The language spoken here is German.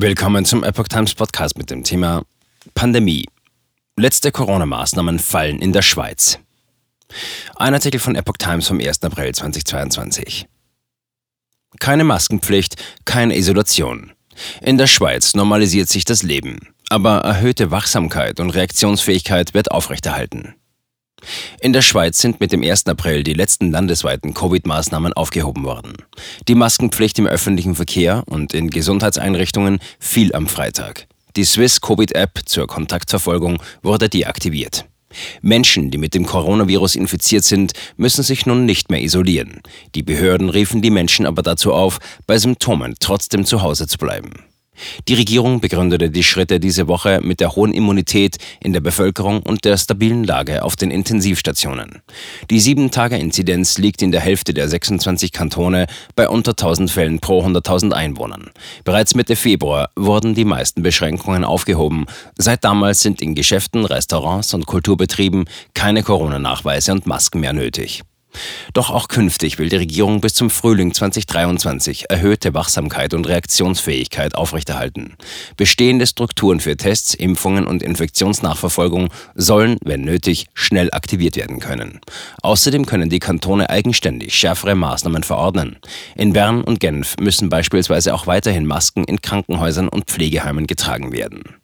Willkommen zum Epoch Times Podcast mit dem Thema Pandemie. Letzte Corona-Maßnahmen fallen in der Schweiz. Ein Artikel von Epoch Times vom 1. April 2022. Keine Maskenpflicht, keine Isolation. In der Schweiz normalisiert sich das Leben, aber erhöhte Wachsamkeit und Reaktionsfähigkeit wird aufrechterhalten. In der Schweiz sind mit dem 1. April die letzten landesweiten Covid-Maßnahmen aufgehoben worden. Die Maskenpflicht im öffentlichen Verkehr und in Gesundheitseinrichtungen fiel am Freitag. Die Swiss Covid-App zur Kontaktverfolgung wurde deaktiviert. Menschen, die mit dem Coronavirus infiziert sind, müssen sich nun nicht mehr isolieren. Die Behörden riefen die Menschen aber dazu auf, bei Symptomen trotzdem zu Hause zu bleiben. Die Regierung begründete die Schritte diese Woche mit der hohen Immunität in der Bevölkerung und der stabilen Lage auf den Intensivstationen. Die 7-Tage-Inzidenz liegt in der Hälfte der 26 Kantone bei unter 1000 Fällen pro 100.000 Einwohnern. Bereits Mitte Februar wurden die meisten Beschränkungen aufgehoben. Seit damals sind in Geschäften, Restaurants und Kulturbetrieben keine Corona-Nachweise und Masken mehr nötig. Doch auch künftig will die Regierung bis zum Frühling 2023 erhöhte Wachsamkeit und Reaktionsfähigkeit aufrechterhalten. Bestehende Strukturen für Tests, Impfungen und Infektionsnachverfolgung sollen, wenn nötig, schnell aktiviert werden können. Außerdem können die Kantone eigenständig schärfere Maßnahmen verordnen. In Bern und Genf müssen beispielsweise auch weiterhin Masken in Krankenhäusern und Pflegeheimen getragen werden.